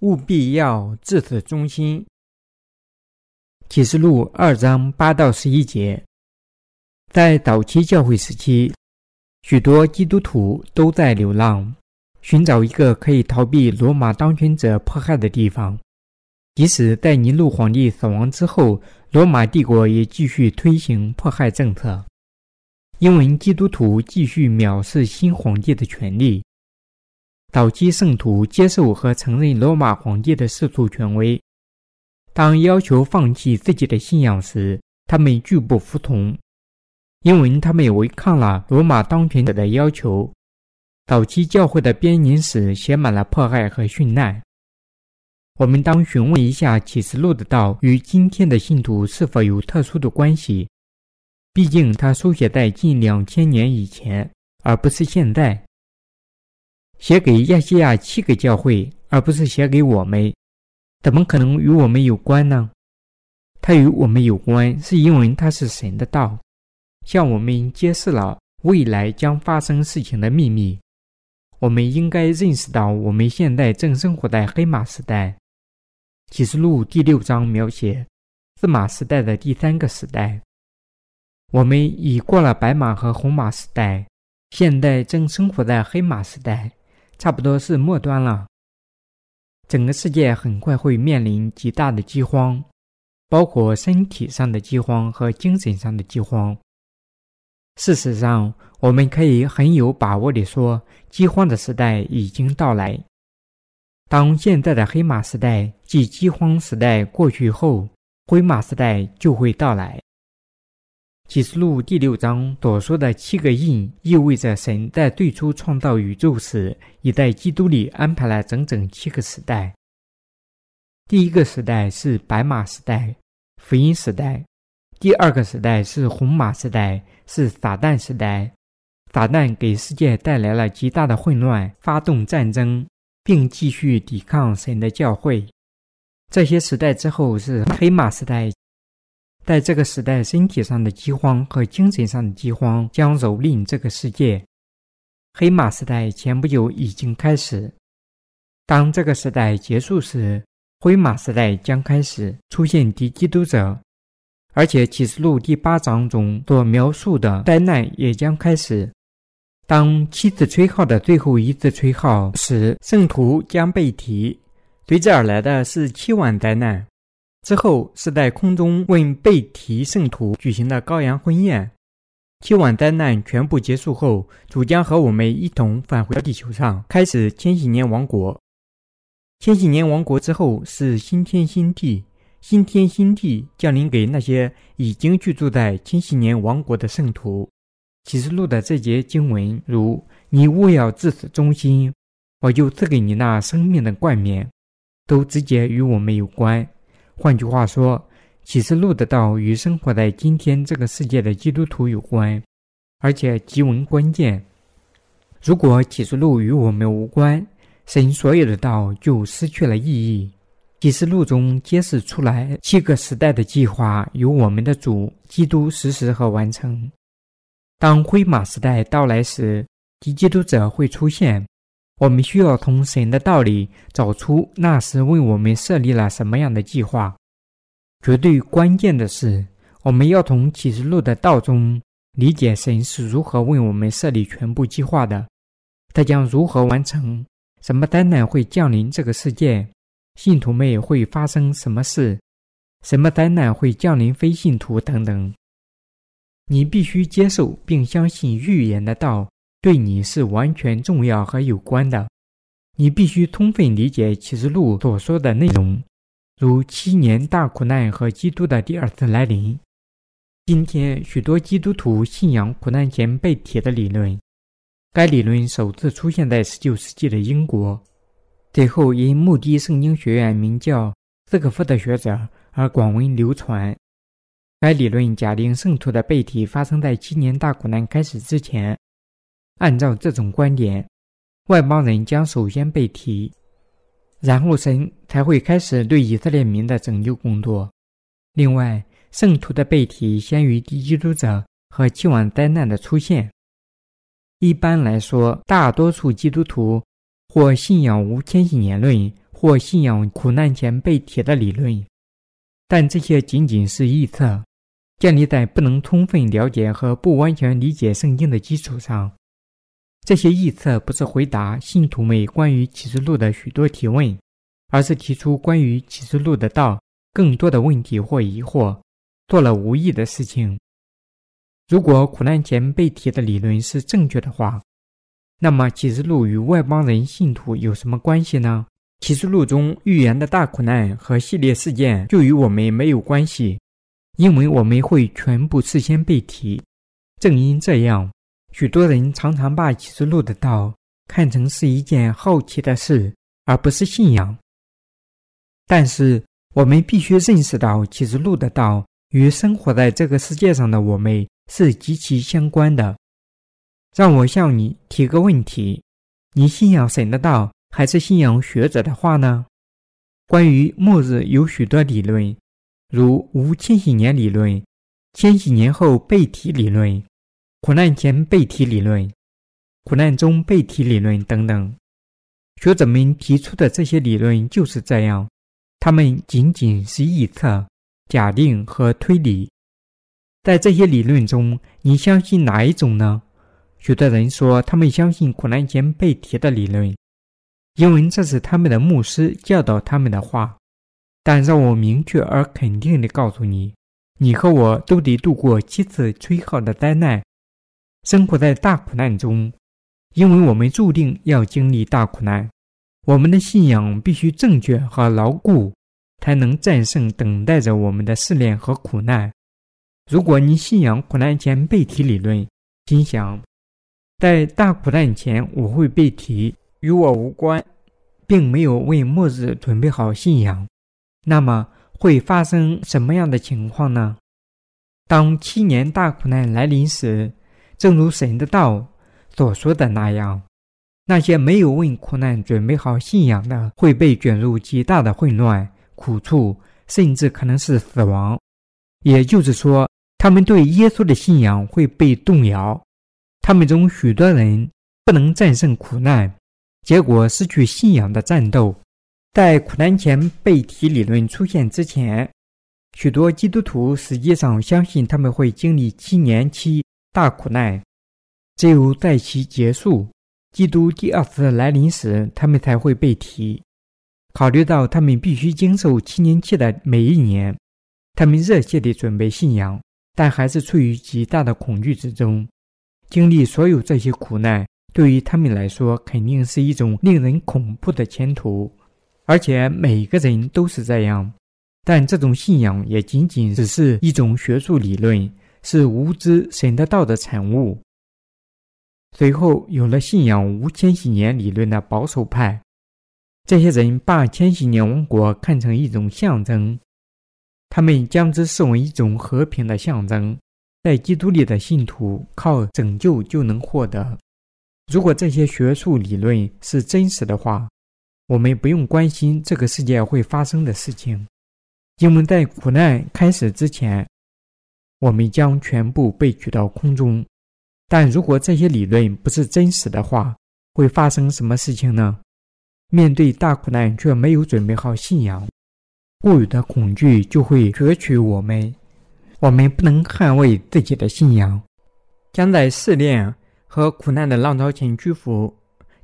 务必要至此忠心。启示录二章八到十一节，在早期教会时期，许多基督徒都在流浪，寻找一个可以逃避罗马当权者迫害的地方。即使在尼禄皇帝死亡之后，罗马帝国也继续推行迫害政策，因为基督徒继续藐视新皇帝的权利。早期圣徒接受和承认罗马皇帝的世俗权威。当要求放弃自己的信仰时，他们拒不服从，因为他们违抗了罗马当权者的要求。早期教会的编年史写满了迫害和殉难。我们当询问一下启示录的道与今天的信徒是否有特殊的关系，毕竟它书写在近两千年以前，而不是现在。写给亚细亚七个教会，而不是写给我们。怎么可能与我们有关呢？它与我们有关，是因为它是神的道，向我们揭示了未来将发生事情的秘密。我们应该认识到，我们现在正生活在黑马时代。启示录第六章描写四马时代的第三个时代。我们已过了白马和红马时代，现在正生活在黑马时代，差不多是末端了。整个世界很快会面临极大的饥荒，包括身体上的饥荒和精神上的饥荒。事实上，我们可以很有把握地说，饥荒的时代已经到来。当现在的黑马时代即饥荒时代过去后，灰马时代就会到来。启示录第六章所说的七个印，意味着神在最初创造宇宙时，已在基督里安排了整整七个时代。第一个时代是白马时代，福音时代；第二个时代是红马时代，是撒旦时代。撒旦给世界带来了极大的混乱，发动战争，并继续抵抗神的教会。这些时代之后是黑马时代。在这个时代，身体上的饥荒和精神上的饥荒将蹂躏这个世界。黑马时代前不久已经开始。当这个时代结束时，灰马时代将开始出现敌基督者，而且启示录第八章中所描述的灾难也将开始。当七次吹号的最后一次吹号时，圣徒将被提，随之而来的是七万灾难。之后是在空中为被提圣徒举行的羔羊婚宴。七晚灾难全部结束后，主将和我们一同返回地球上，开始千禧年王国。千禧年王国之后是新天新地，新天新地降临给那些已经居住在千禧年王国的圣徒。启示录的这节经文如：“你务要自此忠心，我就赐给你那生命的冠冕”，都直接与我们有关。换句话说，启示录的道与生活在今天这个世界的基督徒有关，而且极为关键。如果启示录与我们无关，神所有的道就失去了意义。启示录中揭示出来七个时代的计划，由我们的主基督实施和完成。当灰马时代到来时，敌基督者会出现。我们需要从神的道里找出那时为我们设立了什么样的计划。绝对关键的是，我们要从启示录的道中理解神是如何为我们设立全部计划的，他将如何完成，什么灾难会降临这个世界，信徒们会发生什么事，什么灾难会降临非信徒等等。你必须接受并相信预言的道。对你是完全重要和有关的，你必须充分理解启示录所说的内容，如七年大苦难和基督的第二次来临。今天，许多基督徒信仰苦难前被提的理论，该理论首次出现在19世纪的英国，最后因穆迪圣经学院名叫斯科夫的学者而广为流传。该理论假定圣徒的被提发生在七年大苦难开始之前。按照这种观点，外邦人将首先被提，然后神才会开始对以色列民的拯救工作。另外，圣徒的被提先于敌基督者和期望灾难的出现。一般来说，大多数基督徒或信仰无千禧年论，或信仰苦难前被提的理论，但这些仅仅是臆测，建立在不能充分了解和不完全理解圣经的基础上。这些臆测不是回答信徒们关于启示录的许多提问，而是提出关于启示录的道更多的问题或疑惑，做了无益的事情。如果苦难前被提的理论是正确的话，那么启示录与外邦人信徒有什么关系呢？启示录中预言的大苦难和系列事件就与我们没有关系，因为我们会全部事先被提。正因这样，许多人常常把启示录的道看成是一件好奇的事，而不是信仰。但是，我们必须认识到，启示录的道与生活在这个世界上的我们是极其相关的。让我向你提个问题：你信仰神的道？还是信仰学者的话呢？关于末日有许多理论，如无千禧年理论、千禧年后被提理论、苦难前被提理论、苦难中被提理论等等。学者们提出的这些理论就是这样，他们仅仅是臆测、假定和推理。在这些理论中，你相信哪一种呢？许多人说他们相信苦难前被提的理论。因为这是他们的牧师教导他们的话，但让我明确而肯定地告诉你，你和我都得度过七次吹号的灾难，生活在大苦难中，因为我们注定要经历大苦难。我们的信仰必须正确和牢固，才能战胜等待着我们的试炼和苦难。如果你信仰苦难前被提理论，心想，在大苦难前我会被提。与我无关，并没有为末日准备好信仰，那么会发生什么样的情况呢？当七年大苦难来临时，正如神的道所说的那样，那些没有为苦难准备好信仰的，会被卷入极大的混乱、苦处，甚至可能是死亡。也就是说，他们对耶稣的信仰会被动摇。他们中许多人不能战胜苦难。结果失去信仰的战斗，在苦难前被提理论出现之前，许多基督徒实际上相信他们会经历七年期大苦难，只有在其结束，基督第二次来临时，他们才会被提。考虑到他们必须经受七年期的每一年，他们热切地准备信仰，但还是处于极大的恐惧之中，经历所有这些苦难。对于他们来说，肯定是一种令人恐怖的前途，而且每个人都是这样。但这种信仰也仅仅只是一种学术理论，是无知神的道的产物。随后有了信仰无千禧年理论的保守派，这些人把千禧年王国看成一种象征，他们将之视为一种和平的象征，在基督里的信徒靠拯救就能获得。如果这些学术理论是真实的话，我们不用关心这个世界会发生的事情，因为在苦难开始之前，我们将全部被举到空中。但如果这些理论不是真实的话，会发生什么事情呢？面对大苦难却没有准备好信仰，固有的恐惧就会攫取我们，我们不能捍卫自己的信仰，将在试炼。和苦难的浪潮前屈服，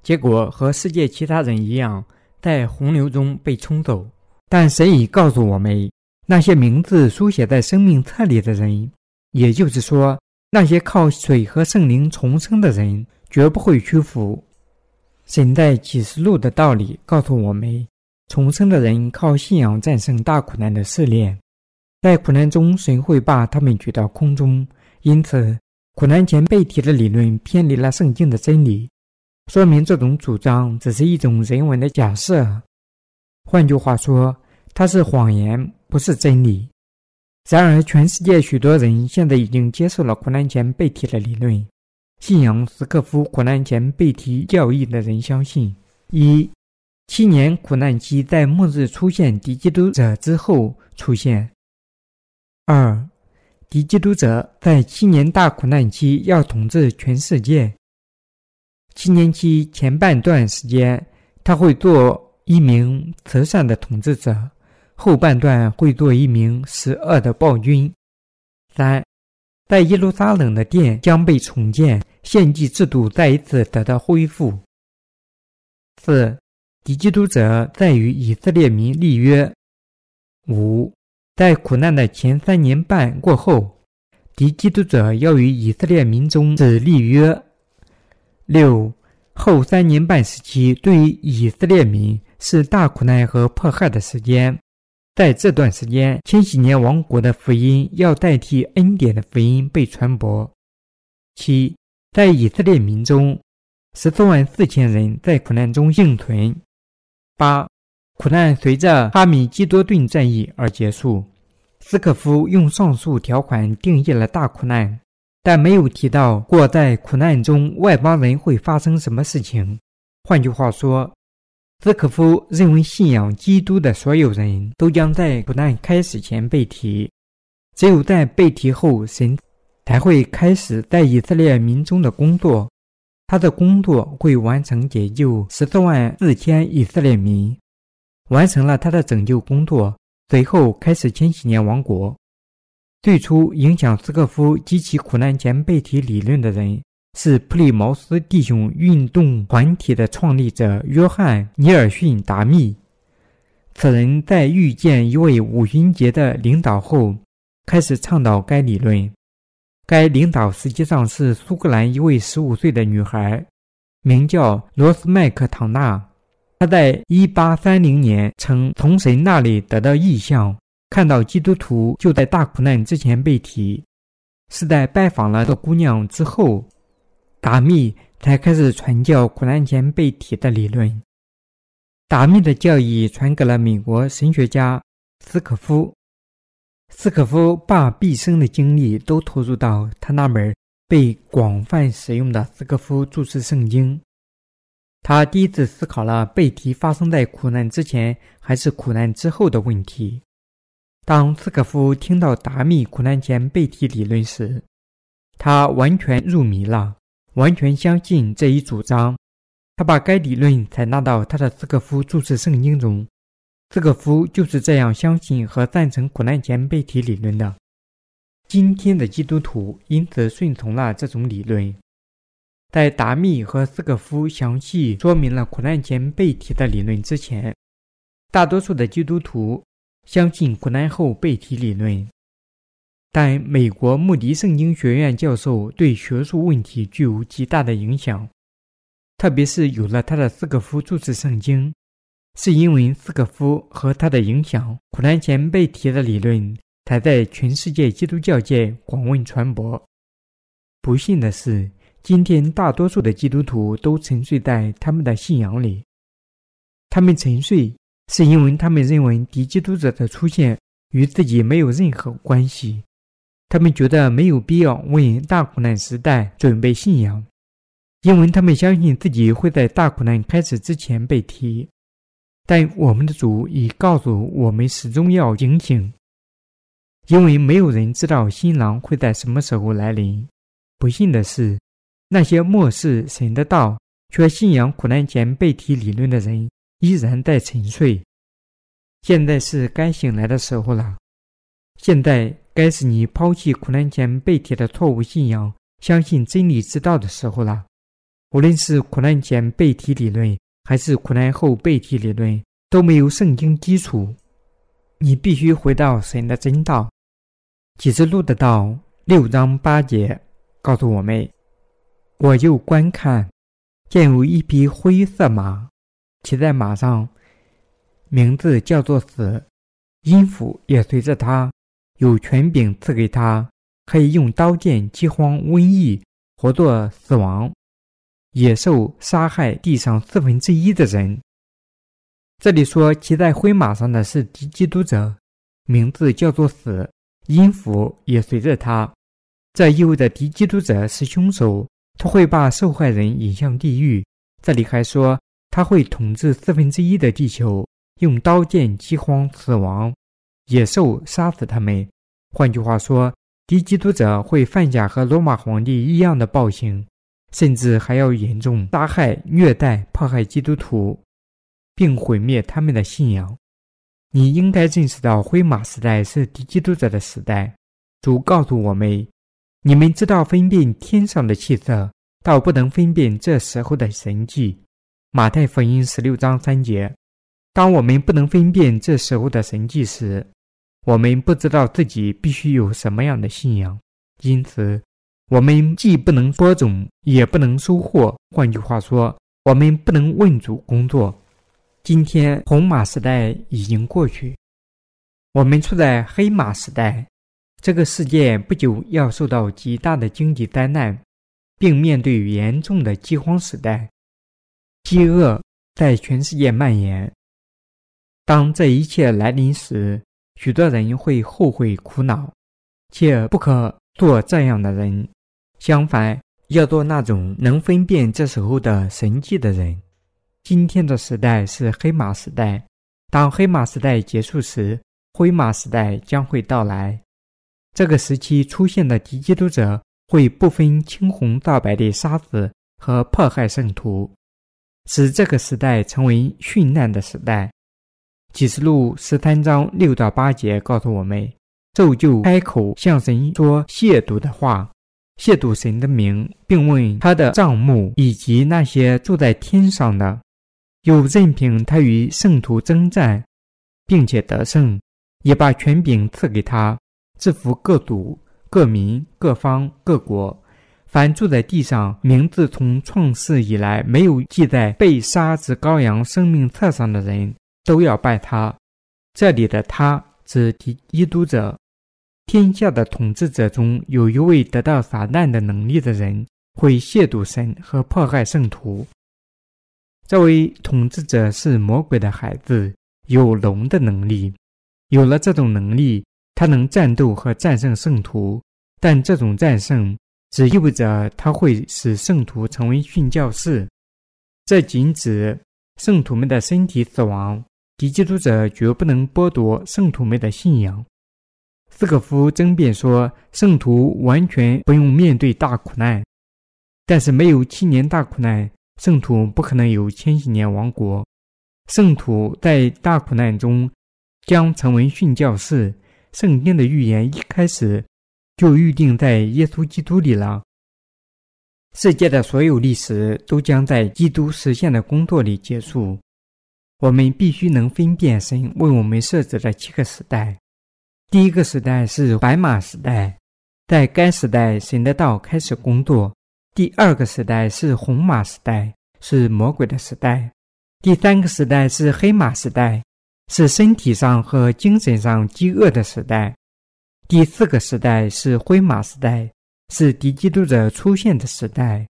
结果和世界其他人一样，在洪流中被冲走。但神已告诉我们，那些名字书写在生命册里的人，也就是说，那些靠水和圣灵重生的人，绝不会屈服。神在启示录的道理告诉我们，重生的人靠信仰战胜大苦难的试炼，在苦难中，神会把他们举到空中。因此。苦难前被提的理论偏离了圣经的真理，说明这种主张只是一种人文的假设。换句话说，它是谎言，不是真理。然而，全世界许多人现在已经接受了苦难前被提的理论。信仰斯科夫苦难前被提教义的人相信：一、七年苦难期在末日出现敌基督者之后出现；二。敌基督者在七年大苦难期要统治全世界。七年期前半段时间，他会做一名慈善的统治者，后半段会做一名十恶的暴君。三，在耶路撒冷的殿将被重建，献祭制度再一次得到恢复。四，敌基督者在与以色列民立约。五，在苦难的前三年半过后，敌基督者要与以色列民中止立约。六，后三年半时期对于以色列民是大苦难和迫害的时间，在这段时间，千禧年王国的福音要代替恩典的福音被传播。七，在以色列民中，十四万四千人在苦难中幸存。八。苦难随着哈米基多顿战役而结束。斯科夫用上述条款定义了大苦难，但没有提到过在苦难中外邦人会发生什么事情。换句话说，斯科夫认为信仰基督的所有人都将在苦难开始前被提，只有在被提后，神才会开始在以色列民中的工作。他的工作会完成解救十四万四千以色列民。完成了他的拯救工作，随后开始千禧年王国。最初影响斯科夫及其苦难前被提理论的人是普利茅斯弟兄运动团体的创立者约翰·尼尔逊·达密。此人在遇见一位五旬节的领导后，开始倡导该理论。该领导实际上是苏格兰一位十五岁的女孩，名叫罗斯麦克唐纳。她在1830年曾从神那里得到意象，看到基督徒就在大苦难之前被提。是在拜访了这姑娘之后，达密才开始传教苦难前被提的理论。达密的教义传给了美国神学家斯可夫。斯可夫把毕生的精力都投入到他那本被广泛使用的斯科夫注释圣经。他第一次思考了背题发生在苦难之前还是苦难之后的问题。当斯科夫听到达密苦难前背题理论时，他完全入迷了，完全相信这一主张。他把该理论采纳到他的斯科夫注释圣经中。斯科夫就是这样相信和赞成苦难前背题理论的。今天的基督徒因此顺从了这种理论。在达密和斯科夫详细说明了苦难前被提的理论之前，大多数的基督徒相信苦难后被提理论。但美国穆迪圣经学院教授对学术问题具有极大的影响，特别是有了他的斯科夫注释圣经，是因为斯科夫和他的影响，苦难前被提的理论才在全世界基督教界广为传播。不幸的是。今天，大多数的基督徒都沉睡在他们的信仰里。他们沉睡，是因为他们认为敌基督者的出现与自己没有任何关系。他们觉得没有必要为大苦难时代准备信仰，因为他们相信自己会在大苦难开始之前被提。但我们的主已告诉我们，始终要警醒，因为没有人知道新郎会在什么时候来临。不幸的是。那些漠视神的道却信仰苦难前被提理论的人依然在沉睡。现在是该醒来的时候了。现在该是你抛弃苦难前被提的错误信仰，相信真理之道的时候了。无论是苦难前被提理论，还是苦难后被提理论，都没有圣经基础。你必须回到神的真道。启示录的道六章八节告诉我们。我又观看，见有一匹灰色马，骑在马上，名字叫做死，音符也随着他，有权柄赐给他，可以用刀剑、饥荒、瘟疫，活作死亡，野兽杀害地上四分之一的人。这里说骑在灰马上的是敌基督者，名字叫做死，音符也随着他，这意味着敌基督者是凶手。他会把受害人引向地狱。这里还说他会统治四分之一的地球，用刀剑、饥荒、死亡、野兽杀死他们。换句话说，敌基督者会犯下和罗马皇帝一样的暴行，甚至还要严重杀害、虐待、迫害基督徒。并毁灭他们的信仰。你应该认识到，灰马时代是敌基督者的时代。主告诉我们：“你们知道分辨天上的气色，倒不能分辨这时候的神迹。”马太福音十六章三节。当我们不能分辨这时候的神迹时，我们不知道自己必须有什么样的信仰。因此，我们既不能播种，也不能收获。换句话说，我们不能问主工作。今天，红马时代已经过去，我们处在黑马时代。这个世界不久要受到极大的经济灾难，并面对严重的饥荒时代，饥饿在全世界蔓延。当这一切来临时，许多人会后悔苦恼，且不可做这样的人。相反，要做那种能分辨这时候的神迹的人。今天的时代是黑马时代，当黑马时代结束时，灰马时代将会到来。这个时期出现的敌基督者会不分青红皂白地杀死和迫害圣徒，使这个时代成为殉难的时代。启示录十三章六到八节告诉我们：咒就开口向神说亵渎的话，亵渎神的名，并问他的账目以及那些住在天上的，又任凭他与圣徒征战，并且得胜，也把权柄赐给他，制服各族、各民、各方、各国，凡住在地上，名字从创世以来没有记在被杀之羔羊生命册上的人。都要拜他。这里的他指敌基督者。天下的统治者中有一位得到撒旦的能力的人，会亵渎神和迫害圣徒。这位统治者是魔鬼的孩子，有龙的能力。有了这种能力，他能战斗和战胜圣徒。但这种战胜只意味着他会使圣徒成为殉教士。这仅指圣徒们的身体死亡。敌基督者绝不能剥夺圣徒们的信仰。斯可夫争辩说，圣徒完全不用面对大苦难，但是没有七年大苦难，圣徒不可能有千禧年王国。圣徒在大苦难中将成为殉教士。圣经的预言一开始就预定在耶稣基督里了。世界的所有历史都将在基督实现的工作里结束。我们必须能分辨神为我们设置的七个时代。第一个时代是白马时代，在该时代，神的道开始工作。第二个时代是红马时代，是魔鬼的时代。第三个时代是黑马时代，是身体上和精神上饥饿的时代。第四个时代是灰马时代，是敌基督者出现的时代。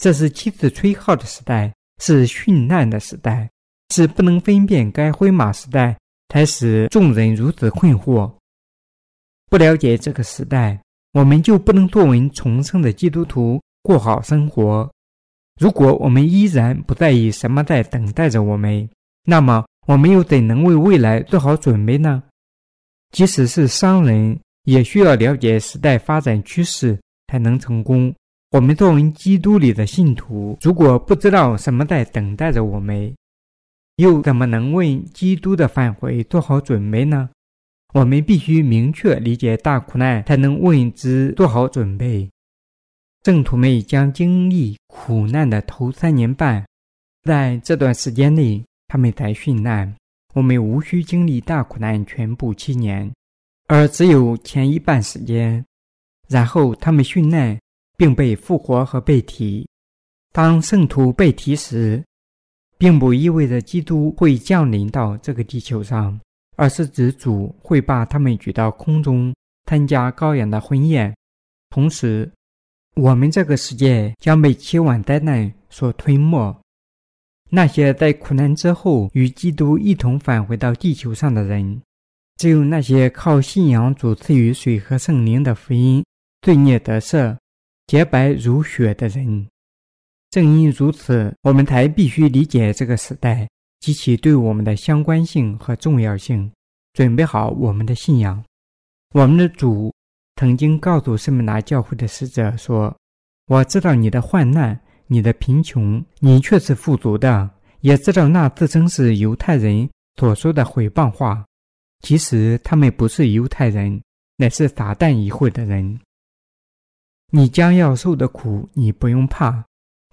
这是七次吹号的时代，是殉难的时代。是不能分辨该灰马时代，才使众人如此困惑。不了解这个时代，我们就不能作为重生的基督徒过好生活。如果我们依然不在意什么在等待着我们，那么我们又怎能为未来做好准备呢？即使是商人，也需要了解时代发展趋势才能成功。我们作为基督里的信徒，如果不知道什么在等待着我们，又怎么能为基督的返回做好准备呢？我们必须明确理解大苦难，才能为之做好准备。圣徒们将经历苦难的头三年半，在这段时间内，他们才殉难。我们无需经历大苦难全部七年，而只有前一半时间，然后他们殉难，并被复活和被提。当圣徒被提时，并不意味着基督会降临到这个地球上，而是指主会把他们举到空中，参加羔羊的婚宴。同时，我们这个世界将被七万灾难所吞没。那些在苦难之后与基督一同返回到地球上的人，只有那些靠信仰主赐予水和圣灵的福音、罪孽得赦、洁白如雪的人。正因如此，我们才必须理解这个时代及其对我们的相关性和重要性，准备好我们的信仰。我们的主曾经告诉圣门拿教会的使者说：“我知道你的患难，你的贫穷，你却是富足的，也知道那自称是犹太人所说的毁谤话。其实他们不是犹太人，乃是撒旦一会的人。你将要受的苦，你不用怕。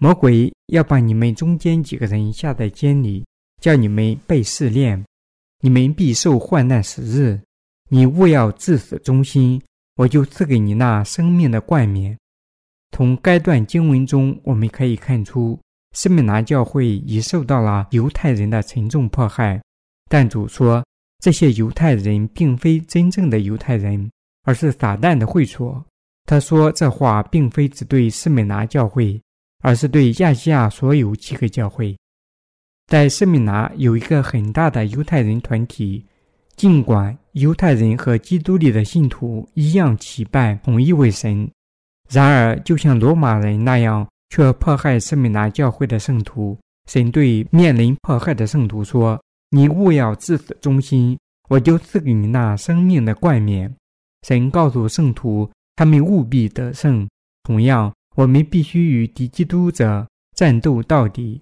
魔鬼要把你们中间几个人下在监里，叫你们被试炼，你们必受患难时日。你勿要至死忠心，我就赐给你那生命的冠冕。从该段经文中，我们可以看出，施美拿教会已受到了犹太人的沉重迫害。但主说，这些犹太人并非真正的犹太人，而是撒旦的会所。他说这话并非只对施美拿教会，而是对亚细亚所有七个教会。在圣米拿有一个很大的犹太人团体，尽管犹太人和基督里的信徒一样祈拜同一位神，然而就像罗马人那样，却迫害圣米拿教会的圣徒。神对面临迫害的圣徒说：“你勿要自死忠心，我就赐给你那生命的冠冕。”神告诉圣徒。他们务必得胜。同样，我们必须与敌基督者战斗到底，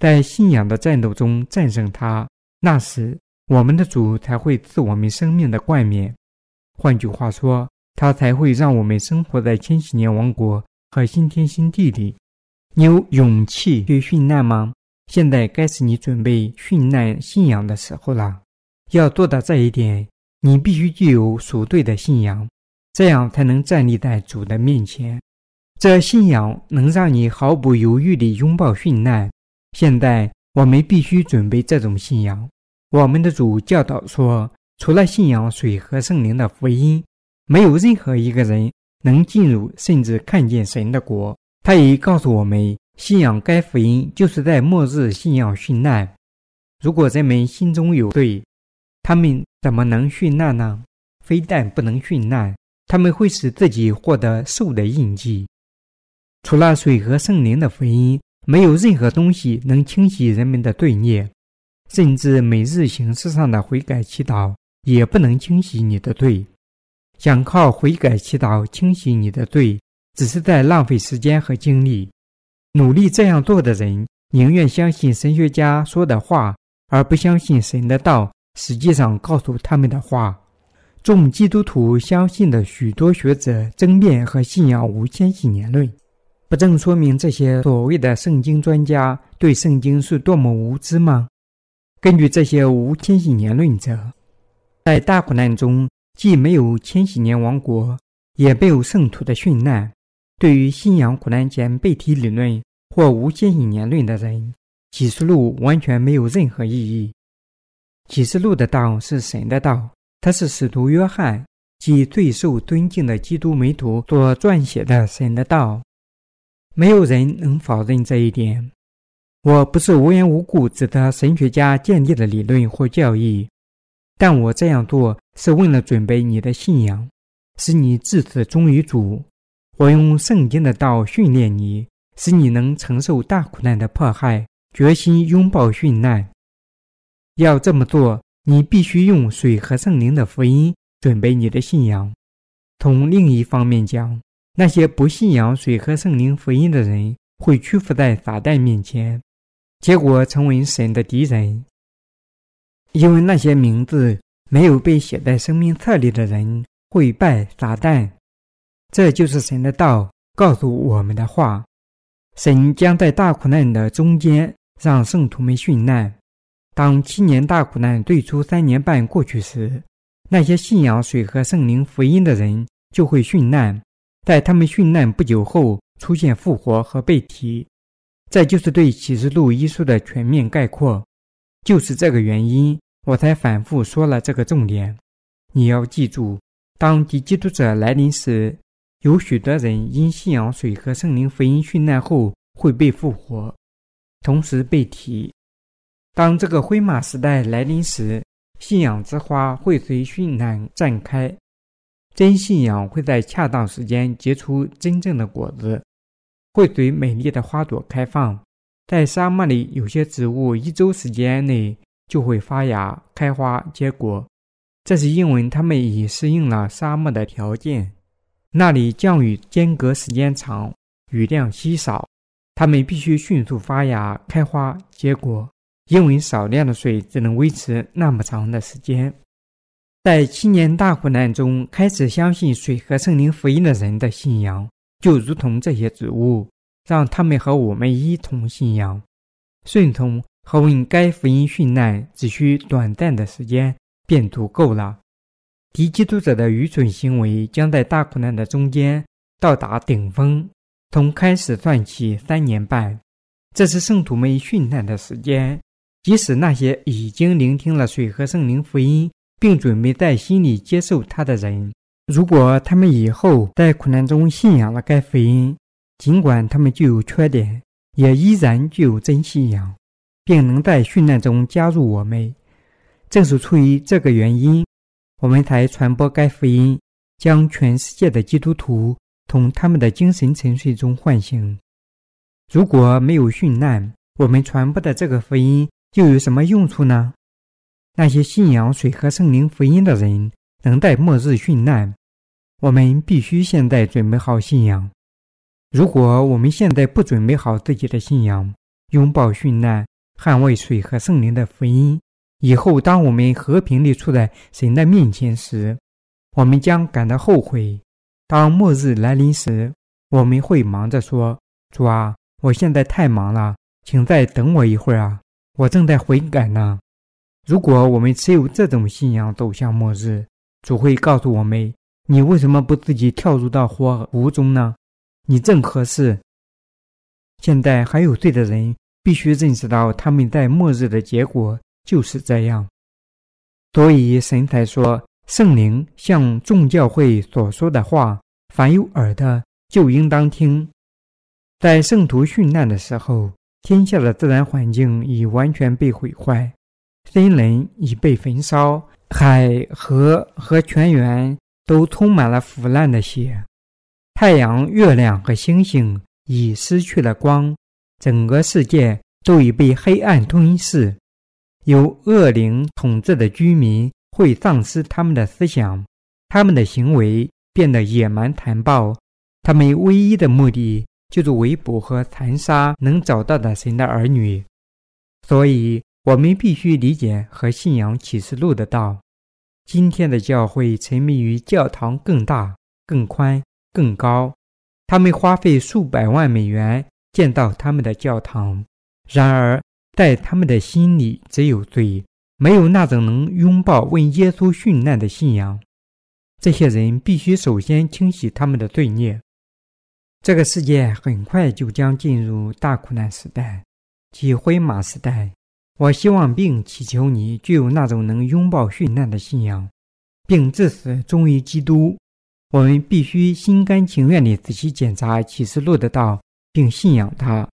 在信仰的战斗中战胜他。那时，我们的主才会赐我们生命的冠冕。换句话说，他才会让我们生活在千禧年王国和新天新地里。你有勇气去殉难吗？现在该是你准备殉难信仰的时候了。要做到这一点，你必须具有属对的信仰。这样才能站立在主的面前。这信仰能让你毫不犹豫地拥抱殉难。现在我们必须准备这种信仰。我们的主教导说，除了信仰水和圣灵的福音，没有任何一个人能进入甚至看见神的国。他也告诉我们，信仰该福音就是在末日信仰殉难。如果人们心中有罪，他们怎么能殉难呢？非但不能殉难。他们会使自己获得兽的印记。除了水和圣灵的福音，没有任何东西能清洗人们的罪孽，甚至每日形式上的悔改祈祷也不能清洗你的罪。想靠悔改祈祷清洗你的罪，只是在浪费时间和精力。努力这样做的人，宁愿相信神学家说的话，而不相信神的道实际上告诉他们的话。众基督徒相信的许多学者争辩和信仰无千禧年论，不正说明这些所谓的圣经专家对圣经是多么无知吗？根据这些无千禧年论者，在大苦难中既没有千禧年王国，也没有圣徒的殉难。对于信仰苦难前被提理论或无千禧年论的人，启示录完全没有任何意义。启示录的道是神的道。它是使徒约翰及最受尊敬的基督门徒所撰写的神的道，没有人能否认这一点。我不是无缘无故指责神学家建立的理论或教义，但我这样做是为了准备你的信仰，使你至死忠于主。我用圣经的道训练你，使你能承受大苦难的迫害，决心拥抱殉难。要这么做。你必须用水和圣灵的福音准备你的信仰。从另一方面讲，那些不信仰水和圣灵福音的人会屈服在撒旦面前，结果成为神的敌人。因为那些名字没有被写在生命册里的人会拜撒旦。这就是神的道告诉我们的话。神将在大苦难的中间让圣徒们殉难。当七年大苦难最初三年半过去时，那些信仰水和圣灵福音的人就会殉难。在他们殉难不久后，出现复活和被提。这就是对启示录一书的全面概括。就是这个原因，我才反复说了这个重点。你要记住，当敌基督者来临时，有许多人因信仰水和圣灵福音殉难后会被复活，同时被提。当这个灰马时代来临时，信仰之花会随殉难绽开，真信仰会在恰当时间结出真正的果子，会随美丽的花朵开放。在沙漠里，有些植物一周时间内就会发芽、开花、结果，这是因为它们已适应了沙漠的条件。那里降雨间隔时间长，雨量稀少，它们必须迅速发芽、开花、结果。因为少量的水只能维持那么长的时间。在七年大苦难中开始相信水和圣灵福音的人的信仰，就如同这些植物，让他们和我们一同信仰、顺从和为该福音殉难，只需短暂的时间便足够了。敌基督者的愚蠢行为将在大苦难的中间到达顶峰，从开始算起三年半，这是圣徒们殉难的时间。即使那些已经聆听了水和圣灵福音，并准备在心里接受他的人，如果他们以后在苦难中信仰了该福音，尽管他们具有缺点，也依然具有真信仰，并能在殉难中加入我们。正是出于这个原因。我们才传播该福音，将全世界的基督徒从他们的精神沉睡中唤醒。如果没有殉难，我们传播的这个福音又有什么用处呢？那些信仰水和圣灵福音的人能在末日殉难，我们必须现在准备好信仰。如果我们现在不准备好自己的信仰，拥抱殉难，捍卫水和圣灵的福音。以后，当我们和平地处在神的面前时，我们将感到后悔。当末日来临时，我们会忙着说：“主啊，我现在太忙了，请再等我一会儿啊，我正在悔改呢。”如果我们持有这种信仰走向末日，主会告诉我们：“你为什么不自己跳入到火湖中呢？你正合适。”现在还有罪的人必须认识到他们在末日的结果。就是这样，所以神才说：“圣灵向众教会所说的话，凡有耳的就应当听。”在圣徒殉难的时候，天下的自然环境已完全被毁坏，森林已被焚烧，海河和泉源都充满了腐烂的血，太阳、月亮和星星已失去了光，整个世界都已被黑暗吞噬。由恶灵统治的居民会丧失他们的思想，他们的行为变得野蛮残暴。他们唯一的目的就是围捕和残杀能找到的神的儿女。所以，我们必须理解和信仰启示录的道。今天的教会沉迷于教堂更大、更宽、更高，他们花费数百万美元建造他们的教堂。然而，在他们的心里只有罪，没有那种能拥抱为耶稣殉难的信仰。这些人必须首先清洗他们的罪孽。这个世界很快就将进入大苦难时代，即灰马时代。我希望并祈求你具有那种能拥抱殉难的信仰，并至死忠于基督。我们必须心甘情愿地仔细检查启示录的道，并信仰它。